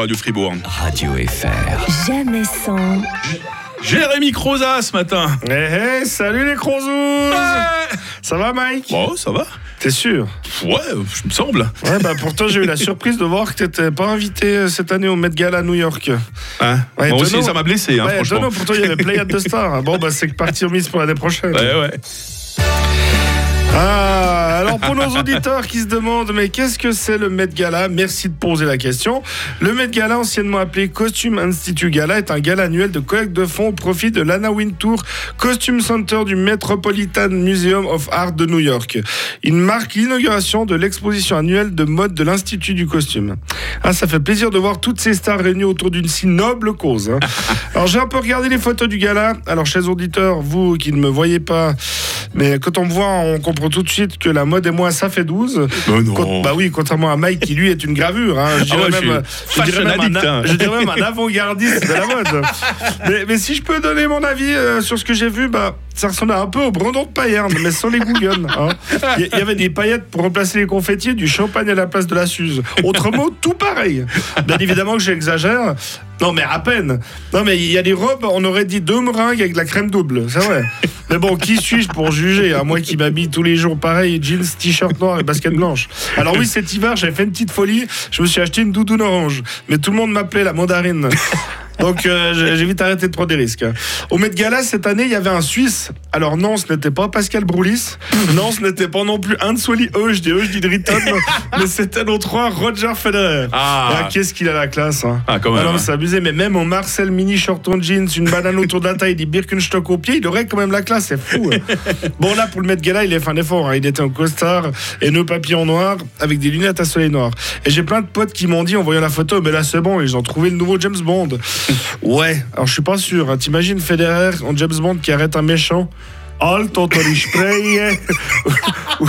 Radio Fribourg. Radio FR. Jamais sans. Jérémy Croza ce matin. Eh hey, salut les Crozous Ouais. Ça va Mike? Bon, ça va T'es sûr? Ouais, je me semble. Ouais bah pourtant j'ai eu la surprise de voir que t'étais pas invité euh, cette année au Met Gala à New York. Hein? Ouais, Moi aussi, ça m'a blessé, hein, ouais, franchement. étonnant, pourtant il y avait Pléiade de Stars. Bon bah c'est que partie remise pour l'année prochaine. Ouais, ouais. Ah, alors pour nos auditeurs qui se demandent mais qu'est-ce que c'est le Met Gala? Merci de poser la question. Le Met Gala, anciennement appelé Costume Institute Gala, est un gala annuel de collecte de fonds au profit de l'Anna Wintour Costume Center du Metropolitan Museum of Art de New York. Il marque l'inauguration de l'exposition annuelle de mode de l'Institut du costume. Ah, ça fait plaisir de voir toutes ces stars réunies autour d'une si noble cause. hein. Alors j'ai un peu regardé les photos du gala. Alors chers auditeurs, vous qui ne me voyez pas, mais quand on me voit, on comprend tout de suite que la mode et moi, ça fait 12. Oh non. Con- bah oui, contrairement à Mike qui lui est une gravure. hein. Je dirais Ah ouais, même, je dirais même fashion addict, un, hein. je dirais même un avant-gardiste de la mode. mais, mais si je peux donner mon avis euh, sur ce que j'ai vu, bah ça ressemblait un peu au Brandon de Payerne, mais sans les gougons. hein. Il y, y avait des paillettes pour remplacer les confettis, et du champagne à la place de la suze. Autre mot, tout pareil. Bien évidemment que j'exagère. Non, mais à peine. Non, mais il y a des robes, on aurait dit deux meringues avec de la crème double, c'est vrai. Mais bon, qui suis-je pour juger Moi qui m'habille tous les jours pareil, jeans, t-shirt noir et basket blanche. Alors oui, cet hiver, j'ai fait une petite folie. Je me suis acheté une doudoune orange. Mais tout le monde m'appelait la mandarine. Donc euh, j'ai vite arrêté de prendre des risques. Au Met Gala cette année, il y avait un Suisse. Alors non, ce n'était pas Pascal Broulis. Non, ce n'était pas non plus Hans-Wally Eusch des Eusch d'Idriton. mais c'était notre roi Roger Federer. Ah. qu'est-ce qu'il a la classe. Hein. Ah, quand même, non, hein. c'est abusé. Mais même en Marcel mini short en jeans, une banane autour de la taille, des Birkenstock au pied, il aurait quand même la classe. C'est fou. hein. bon là, pour le Met Gala, il a fait un effort. hein. Il était en costard et nos papillons noirs avec des lunettes à soleil noir. Et j'ai plein de potes qui m'ont dit en voyant la photo, mais là c'est bon, ils ont trouvé le nouveau James Bond. Ouais, alors je suis pas sûr. T'imagines Federer en James Bond qui arrête un méchant? Alto Spray ou,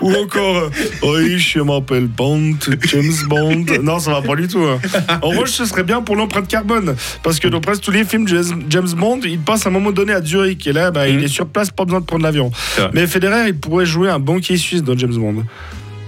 ou encore Oui, je m'appelle Bond, James Bond. Non, ça va pas du tout. hein. En revanche, ce serait bien pour l'empreinte carbone. Parce que dans presque tous les films James Bond, il passe à un moment donné à Zurich. Et là, bah, il est sur place, pas besoin de prendre l'avion. Mais Federer, il pourrait jouer un banquier suisse dans James Bond.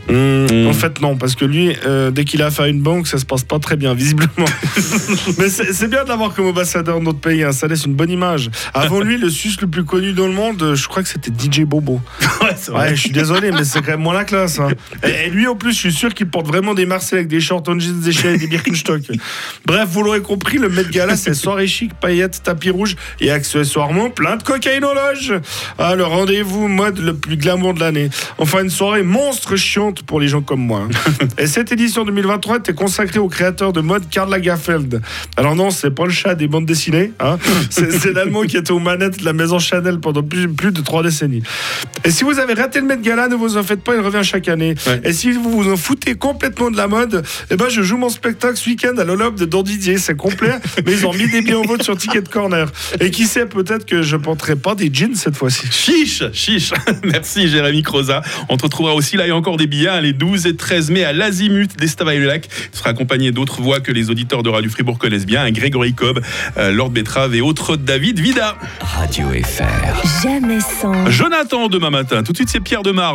Hmm, En fait, non, parce que lui, euh, dès qu'il a affaire à une banque, ça se passe pas très bien, visiblement. Mais c'est bien de l'avoir comme ambassadeur de notre pays, hein, ça laisse une bonne image. Avant lui, le Suisse le plus connu dans le monde, je crois que c'était DJ Bobo. Ouais, Ouais, je suis désolé, mais c'est quand même moins la classe. hein. Et, et lui, en plus, je suis sûr qu'il porte vraiment des Marseillais avec des shorts en jeans déchirés et des Birkenstock. Bref, vous l'aurez compris, le Met Gala, c'est soirée chic, paillettes, tapis rouge et accessoirement plein de cocaïne aux loges. Ah, le rendez-vous mode le plus glamour de l'année. Enfin, une soirée monstre chiante pour les gens comme moi. hein. Et cette édition 2023 était consacrée au créateur de mode Karl Lagerfeld. Alors non, c'est pas le chat des bandes dessinées. hein. C'est l'allemand qui était aux manettes de la maison Chanel pendant plus, plus de trois décennies. Et si vous avez raté le Met Gala, ne vous en faites pas, il revient chaque année. Ouais. Et si vous vous en foutez complètement de la mode, eh ben je joue mon spectacle ce week-end à l'Olob de Don Didier. C'est complet, mais ils ont mis des billets en vote sur Ticket Corner. Et qui sait, peut-être que je porterai pas des jeans cette fois-ci. Chiche, chiche. Merci Jérémy Croza. On te retrouvera aussi là, a encore des billets, les 12 et 13 mai à l'Azimut d'Estavayer-le-Lac. Tu seras accompagné d'autres voix que les auditeurs de Radio Fribourg connaissent bien, hein, Grégory Cobb, euh, Lord Betrave et autres David Vida. Radio FR. Jamais sans. Jonathan demain matin. Tout de suite, c'est Pierre Demar.